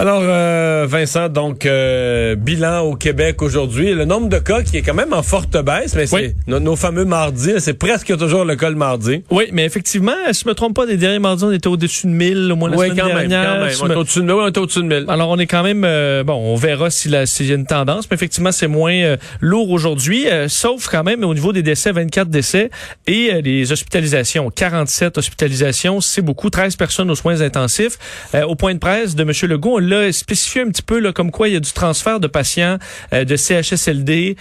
Alors, euh, Vincent, donc, euh, bilan au Québec aujourd'hui. Le nombre de cas qui est quand même en forte baisse, mais c'est nos, fameux mardis, c'est presque toujours le cas le mardi. Oui, mais effectivement, si je me trompe pas, les derniers mardis, on était au-dessus de 1000 au moins la oui, semaine quand dernière. Même, quand même. On, est au-dessus de 1000, on est au-dessus de 1000. Alors, on est quand même... euh, bon, on verra s'il si y a une tendance, mais effectivement, c'est moins euh, lourd aujourd'hui, euh, sauf quand même au niveau des décès, 24 décès, et euh, les hospitalisations, 47 hospitalisations, c'est beaucoup, 13 personnes aux soins intensifs. Euh, au point de presse de M. Legault, on l'a spécifié un petit peu là, comme quoi il y a du transfert de patients euh, de CHSLD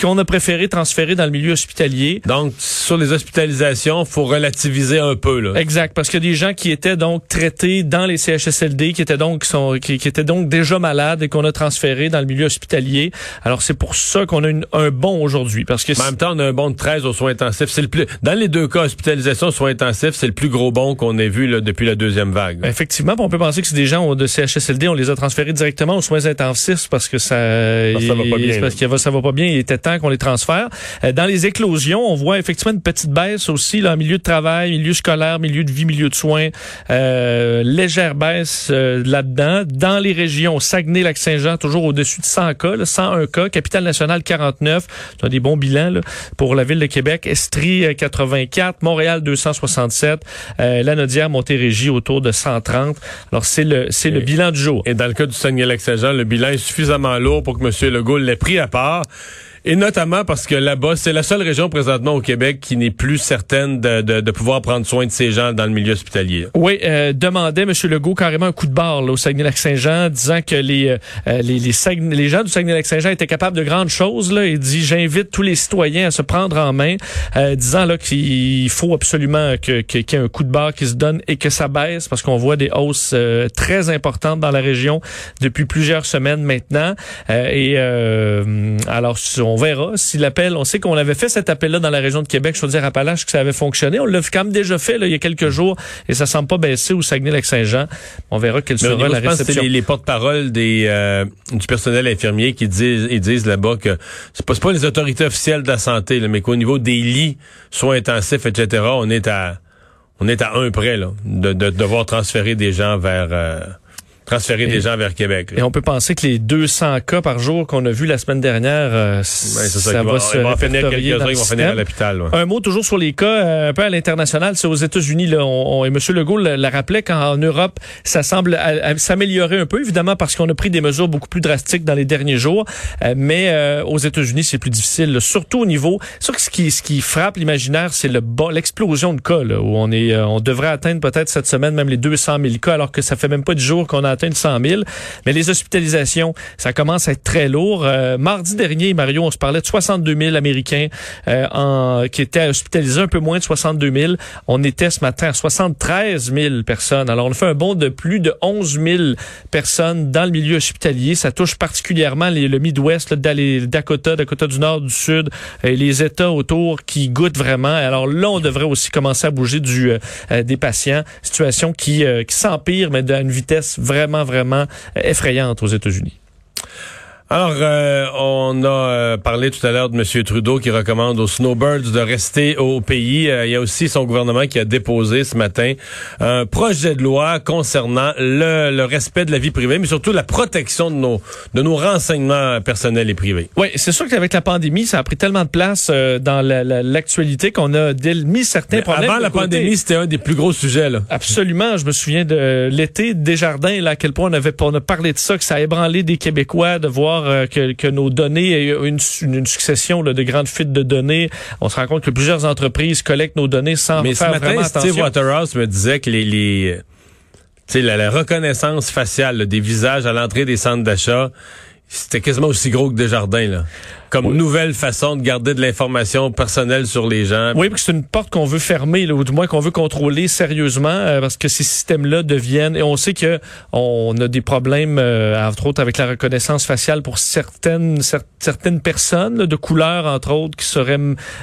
qu'on a préféré transférer dans le milieu hospitalier. Donc, sur les hospitalisations, faut relativiser un peu. Là. Exact, parce qu'il y a des gens qui étaient donc traités dans les CHSLD, qui étaient donc sont, qui, qui étaient donc déjà malades et qu'on a transférés dans le milieu hospitalier. Alors c'est pour ça qu'on a une, un bon aujourd'hui, parce que en même temps, on a un bon de 13 aux soins intensifs. C'est le plus dans les deux cas hospitalisation soins intensifs, c'est le plus gros bon qu'on ait vu là, depuis la deuxième vague. là. Effectivement, on peut penser que c'est des gens de CHSLD, on les a transférés directement aux soins intensifs parce que ça, Parce ça va pas bien, parce que ça va pas bien. Il était temps qu'on les transfère. Euh, Dans les éclosions, on voit effectivement une petite baisse aussi là, en milieu de travail, milieu scolaire, milieu de vie, milieu de soins. Euh, légère baisse euh, là-dedans. Dans les régions, Saguenay-Lac-Saint-Jean, toujours au-dessus de 100 cas, là, 101 cas. Capitale-Nationale, 49. C'est des bons bilans là, pour la ville de Québec. Estrie, euh, 84. Montréal, 267. Euh, Lanaudière, Montérégie, autour de 130. Alors, c'est le, c'est le bilan du jour. Et dans le cas du Saguenay-Lac-Saint-Jean, le bilan est suffisamment lourd pour que M. Legault l'ait pris à part. Et notamment parce que là-bas, c'est la seule région présentement au Québec qui n'est plus certaine de, de, de pouvoir prendre soin de ces gens dans le milieu hospitalier. Oui, euh, demandait M. Legault carrément un coup de barre là, au Saguenay-Lac-Saint-Jean, disant que les euh, euh, les, les, Saguenay- les gens du Saguenay-Lac-Saint-Jean étaient capables de grandes choses. Là, il dit j'invite tous les citoyens à se prendre en main, euh, disant là qu'il faut absolument que- qu'il y ait un coup de barre qui se donne et que ça baisse parce qu'on voit des hausses euh, très importantes dans la région depuis plusieurs semaines maintenant. Euh, et alors on verra si l'appel, on sait qu'on avait fait cet appel-là dans la région de Québec, je veux dire Appalaches que ça avait fonctionné. On l'a quand même déjà fait là, il y a quelques jours et ça semble pas baisser au Saguenay-Lac-Saint-Jean. On verra quelle sera niveau, la je pense que c'est réception. les, les porte-paroles des euh, du personnel infirmier qui disent ils disent là-bas que c'est pas, pas les autorités officielles de la santé, là, mais qu'au niveau des lits, soins intensifs, etc., on est à on est à un près là, de, de devoir transférer des gens vers euh, transférer des gens vers Québec. là. Et on peut penser que les 200 cas par jour qu'on a vu la semaine dernière, euh, c'est ça, ça, qu'il va, se va finir quelques-uns vont finir à l'hôpital. ouais. Un mot toujours sur les cas, euh, un peu à l'international, c'est aux États-Unis. Là, on, on- et M. Legault le, le rappelait qu'en Europe, ça semble s'améliorer un peu, évidemment parce qu'on a pris des mesures beaucoup plus drastiques dans les derniers jours. Euh, mais euh, aux États-Unis, c'est plus difficile, là, surtout au niveau. Ce qui, ce qui frappe l'imaginaire, c'est le l'explosion de cas, là, où on est, euh, on devrait atteindre peut-être cette semaine même les 200 000 cas, alors que ça fait même pas 10 jours qu'on a atteint les 100 000. Mais les hospitalisations, ça commence à être très lourd. Euh, mardi dernier, Mario, on se parlait de 62 000 Américains euh, qui étaient hospitalisés, un peu moins de 62 000. On était ce matin à 73 000 personnes. Alors, on fait un bond de plus de 11 000 personnes dans le milieu hospitalier. Ça touche particulièrement les- le Midwest, dans les Dakota, Dakota du Nord, du Sud, et les États autour qui goûtent vraiment. Alors là, on devrait aussi commencer à bouger du, euh, des patients. Situation qui, qui s'empire, mais à vitesse vraiment, vraiment euh, effrayante aux États-Unis. Alors, euh, on a euh, parlé tout à l'heure de M. Trudeau qui recommande aux snowbirds de rester au pays. Euh, il y a aussi son gouvernement qui a déposé ce matin un projet de loi concernant le, le respect de la vie privée, mais surtout la protection de nos, de nos renseignements personnels et privés. Oui, c'est sûr qu'avec la pandémie, ça a pris tellement de place euh, dans la- la- l'actualité qu'on a mis certains Mais problèmes. avant la côté. pandémie, c'était un des plus gros sujets. Là. Absolument, je me souviens de l'été Desjardins, là, à quel point on avait on a parlé de ça, que ça a ébranlé des Québécois de voir euh, que, que nos données une, une, une succession là, de grandes fuites de données. On se rend compte que plusieurs entreprises collectent nos données sans Mais ce faire matin, vraiment Steve attention. Waterhouse me disait que les, les sais, la, la reconnaissance faciale là, des visages à l'entrée des centres d'achat, c'était quasiment aussi gros que Desjardins. Là. Comme nouvelle façon de garder de l'information personnelle sur les gens. Oui, parce que c'est une porte qu'on veut fermer, là, ou du moins qu'on veut contrôler sérieusement, euh, parce que ces systèmes-là deviennent, et on sait que on a des problèmes, euh, entre autres, avec la reconnaissance faciale pour certaines cer- certaines personnes là, de couleur, entre autres, qui seraient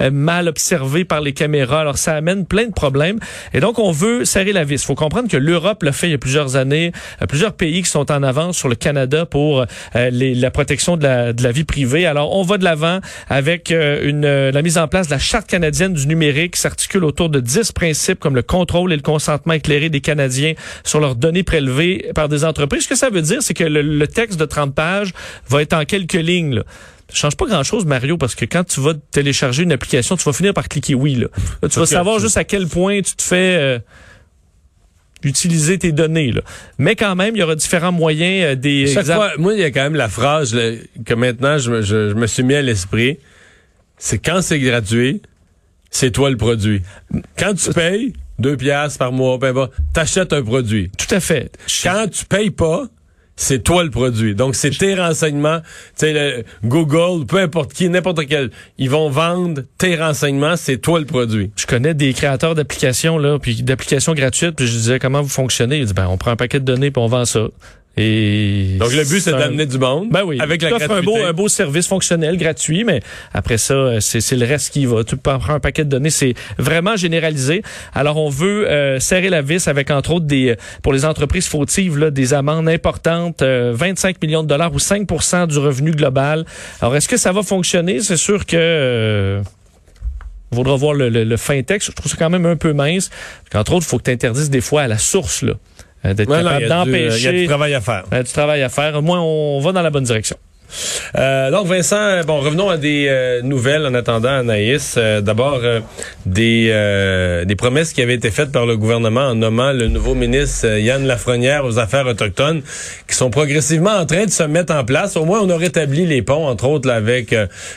euh, mal observées par les caméras. Alors, ça amène plein de problèmes. Et donc, on veut serrer la vis. Il faut comprendre que l'Europe l'a fait il y a plusieurs années. Euh, plusieurs pays qui sont en avance sur le Canada pour euh, les- la protection de la, de la vie privée. Alors, on va de l'avant avec euh, une, euh, la mise en place de la Charte canadienne du numérique qui s'articule autour de 10 principes comme le contrôle et le consentement éclairé des Canadiens sur leurs données prélevées par des entreprises. Ce que ça veut dire, c'est que le, le texte de 30 pages va être en quelques lignes. Là. Ça change pas grand-chose, Mario, parce que quand tu vas télécharger une application, tu vas finir par cliquer oui. Là, Là, tu vas savoir juste à quel point tu te fais... euh, utiliser tes données. Là. Mais quand même, il y aura différents moyens euh, des... Chaque fois, moi, il y a quand même la phrase là, que maintenant je, me- je- je me suis mis à l'esprit. C'est quand c'est gratuit, c'est toi le produit. Quand tu payes deux piastres par mois, ben bah, t'achètes un produit. Tout à fait. Quand tu payes pas, c'est toi le produit. Donc, c'est tes renseignements. Tu sais, le Google, peu importe qui, n'importe quel, ils vont vendre tes renseignements, c'est toi le produit. Je connais des créateurs d'applications là, puis d'applications gratuites, puis je disais comment vous fonctionnez? Ils disent ben on prend un paquet de données puis on vend ça. Et Donc, le but, c'est d'amener du monde. Ben oui, Avec la un beau, un beau service fonctionnel, gratuit, mais après ça, euh, c'est le reste qui va. Tu prendre un paquet de données, c'est vraiment généralisé. Alors, on veut euh, serrer la vis avec, entre autres, des euh, pour les entreprises fautives, là, des amendes importantes, euh, 25 millions de dollars ou 5% du revenu global. Alors, est-ce que ça va fonctionner? C'est sûr que... euh, il faudra voir le, le- le fin texte. Je trouve ça quand même un peu mince. Entre autres, il faut que tu interdises des fois à la source, là, d'être il capable y a du- Il y a d'empêcher du travail à faire. euh, du travail à faire. Au moins, on va dans la bonne direction. Euh, donc Vincent, bon revenons à des euh, nouvelles en attendant Anaïs. Euh, D'abord euh, des des promesses qui avaient été faites par le gouvernement en nommant le nouveau ministre Yann Lafrenière aux affaires autochtones, qui sont progressivement en train de se mettre en place. Au moins, on a rétabli les ponts, entre autres avec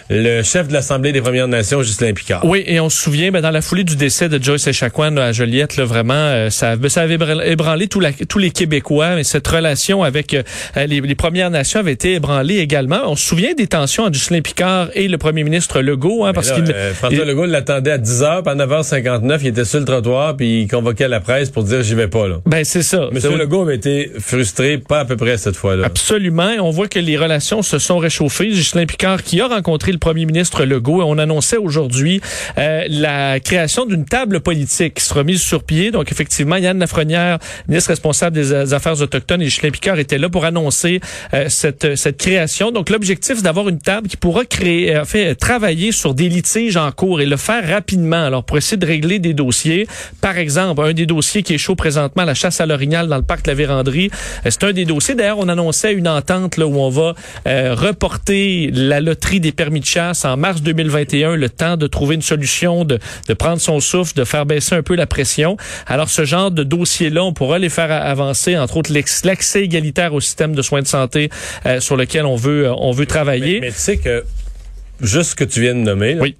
le chef de l'Assemblée des Premières Nations, Ghislain Picard. Oui, et on se souvient, ben, dans la foulée du décès de Joyce Echaquan à Joliette, là, vraiment, ça, ben, ça avait ébranlé, tout la- tous les Québécois. Mais cette relation avec les Premières Nations avait été ébranlée également. On se souvient des tensions entre Ghislain Picard et le premier ministre Legault, hein, parce Là, qu'il euh, François il- Legault l'attendait à 10h, puis à 9h59, il était sur le trottoir, puis il convoquait la presse pour dire j'y vais pas ben c'est ça. Monsieur C'est- Legault avait été frustré, pas à peu près cette fois-là. Absolument. On voit que les relations se sont réchauffées. Ghislain Picard, qui a rencontré le premier ministre Legault, et on annonçait aujourd'hui euh, la création d'une table politique qui sera mise sur pied. Donc, effectivement, Yann Lafrenière, ministre responsable des euh, Affaires autochtones, et Ghislain Picard étaient là pour annoncer euh, cette, cette création. Donc, l'objectif, c'est d'avoir une table qui pourra créer, euh, fait, travailler sur des litiges en cours et le faire rapidement. Alors, pour essayer de régler des dossiers. Par exemple, un des dossiers qui est chaud présentement, la chasse à l'orignal dans le parc de la Vérandrie. Euh, C'est un des dossiers. D'ailleurs, on annonçait une entente là, où on va euh, reporter la loterie des permis de chasse en mars 2021, le temps de trouver une solution, de, de prendre son souffle, de faire baisser un peu la pression. Alors, ce genre de dossier-là, on pourra les faire avancer, entre autres l'accès égalitaire au système de soins de santé euh, sur lequel on veut, euh, on veut travailler. Mais, mais tu sais que juste ce que tu viens de nommer, là, Oui.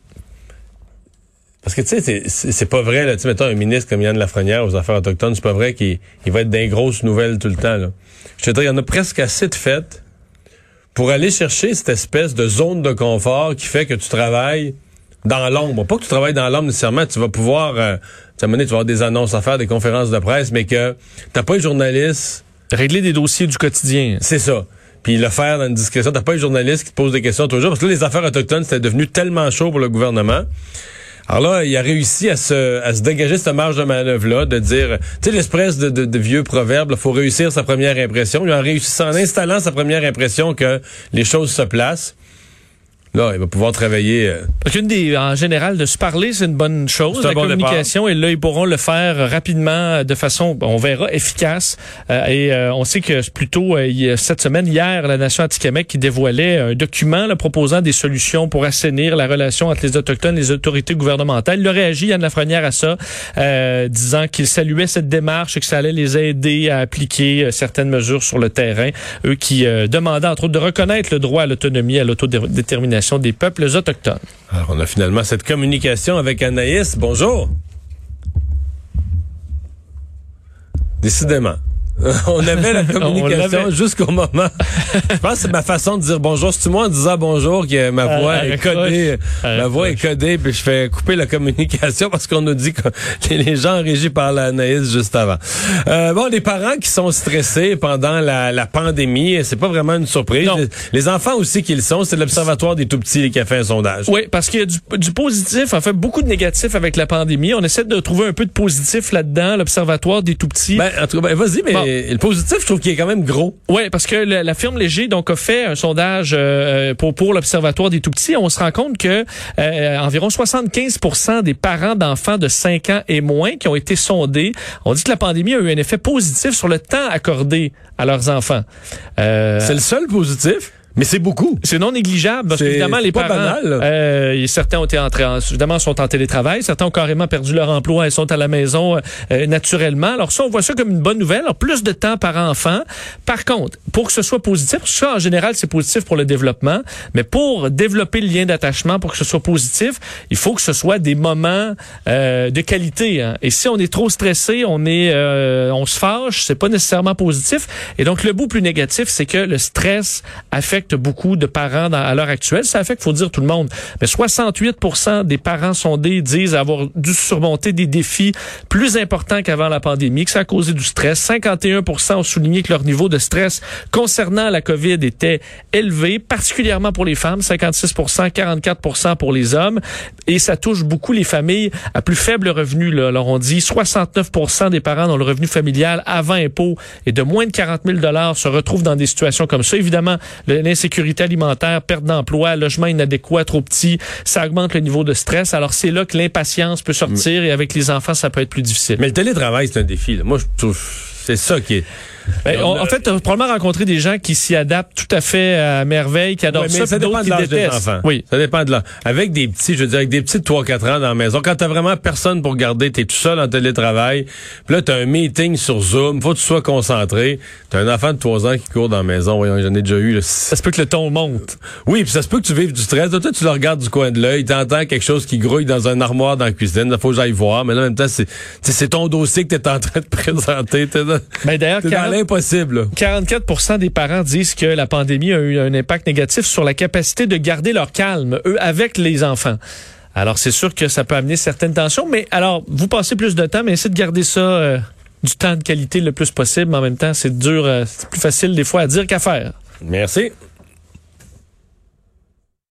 parce que tu sais, c'est- pas vrai, là, tu sais, mettons un ministre comme Yann Lafrenière aux affaires autochtones, c'est pas vrai qu'il il va être les grosses nouvelles tout le temps. Là. Je te dis, il y en a presque assez de fait pour aller chercher cette espèce de zone de confort qui fait que tu travailles dans l'ombre. Pas que tu travailles dans l'ombre nécessairement, tu vas pouvoir, euh, tu vas avoir des annonces à faire, des conférences de presse, mais que t'as pas les journalistes Régler des dossiers du quotidien. c'est ça. Puis le faire dans une discrétion. T'as pas les journalistes qui te posent des questions toujours. Parce que là, les affaires autochtones, c'était devenu tellement chaud pour le gouvernement. Alors là, il a réussi à se, dégager cette marge de manœuvre-là, de dire, tu sais, l'espèce de vieux proverbe, il faut réussir sa première impression. Il a réussi en installant sa première impression que les choses se placent. Là, il va pouvoir travailler. euh, Parce qu'une des, en général, de se parler, c'est une bonne chose. La bon communication, et là, ils pourront le faire rapidement, de façon, on verra, efficace. Euh, et euh, on sait que plutôt euh, cette semaine, hier, la Nation anti-Québec qui dévoilait un document là, proposant des solutions pour assainir la relation entre les Autochtones et les autorités gouvernementales. Il a réagi, Yann Lafrenière, à ça, euh, disant qu'il saluait cette démarche et que ça allait les aider à appliquer euh, certaines mesures sur le terrain. Eux qui euh, demandaient, entre autres, de reconnaître le droit à l'autonomie, à l'autodétermination des peuples autochtones. Alors, on a finalement cette communication avec Anaïs. Bonjour. Décidément. On avait la communication jusqu'au moment. je pense que c'est ma façon de dire bonjour. C'est moi en disant bonjour que ma Elle- voix est codée? Ma voix est codée, puis je fais couper la communication parce qu'on nous dit que les gens régis par l'analyse juste avant. Euh, bon, les parents qui sont stressés pendant la, la pandémie, c'est pas vraiment une surprise. Les, les enfants aussi qui le sont, c'est l'Observatoire des tout-petits qui a fait un sondage. Oui, parce qu'il y a du, du positif, en fait, beaucoup de négatifs avec la pandémie. On essaie de trouver un peu de positif là-dedans, l'Observatoire des tout-petits. Ben, en tout cas, ben, vas-y, mais Bon. Le positif, je trouve qu'il est quand même gros. Oui, parce que le- la firme Léger donc a fait un sondage euh, pour pour l'observatoire des tout petits. On se rend compte que euh, environ 75% des parents d'enfants de 5 ans et moins qui ont été sondés ont dit que la pandémie a eu un effet positif sur le temps accordé à leurs enfants. Euh, C'est le seul positif, mais c'est beaucoup. c'est non négligeable parce qu'évidemment les pas parents banal, euh, certains ont été entrés en, évidemment sont en télétravail, certains ont carrément perdu leur emploi et sont à la maison euh, naturellement. Alors ça on voit ça comme une bonne nouvelle. Alors plus de temps par enfant. Par contre, pour que ce soit positif, ça en général c'est positif pour le développement, mais pour développer le lien d'attachement pour que ce soit positif, il faut que ce soit des moments euh, de qualité hein. Et si on est trop stressé, on est euh, on se fâche, c'est pas nécessairement positif. Et donc le bout plus négatif, c'est que le stress affecte beaucoup de parents à l'heure actuelle. Ça affecte, faut dire tout le monde. Mais 68% des parents sondés disent avoir dû surmonter des défis plus importants qu'avant la pandémie, que ça a causé du stress. 51% ont souligné que leur niveau de stress concernant la COVID était élevé, particulièrement pour les femmes, 56% 44 pour les hommes. Et ça touche beaucoup les familles à plus faible revenu. Là. Alors on dit 69 des parents dont le revenu familial avant impôt est de moins de 40 000 se retrouvent dans des situations comme ça. Évidemment, l'insécurité alimentaire, perte d'emploi, logement inadéquat, trop petit, ça augmente le niveau de stress. Alors c'est là que l'impatience peut sortir et avec les enfants, ça peut être plus difficile. Mais le télétravail, c'est un défi. là. Moi, je trouve c'est ça qui est. Ben, on- en fait, tu as probablement rencontré des gens qui s'y adaptent tout à fait à merveille, qui adorent Ouais, mais ça, ça dépend de l'âge des enfants. Oui. Ça dépend de l'âge. Avec des petits, je veux dire, avec des petits de 3-4 ans dans la maison, quand t'as vraiment personne pour garder, t'es tout seul en télétravail, puis là, t'as un meeting sur Zoom, faut que tu sois concentré. T'as un enfant de 3 ans qui court dans la maison, voyons, j'en ai déjà eu, là. Ça se peut que le ton monte. Oui, puis ça se peut que tu vives du stress. Toi, tu le regardes du coin de l'œil, t'entends quelque chose qui grouille dans un armoire dans la cuisine, il faut que j'aille voir, mais là, en même temps, c'est, ton dossier que t'es en train de présenter. T'es Ben, d'ailleurs, t'es dans 40 l'impossible, là. 44% des parents disent que la pandémie a eu un impact négatif sur la capacité de garder leur calme, eux, avec les enfants. Alors, c'est sûr que ça peut amener certaines tensions, mais alors, vous passez plus de temps, mais essayez de garder ça euh, du temps de qualité le plus possible. Mais en même temps, c'est dur, euh, c'est plus facile des fois à dire qu'à faire. Merci.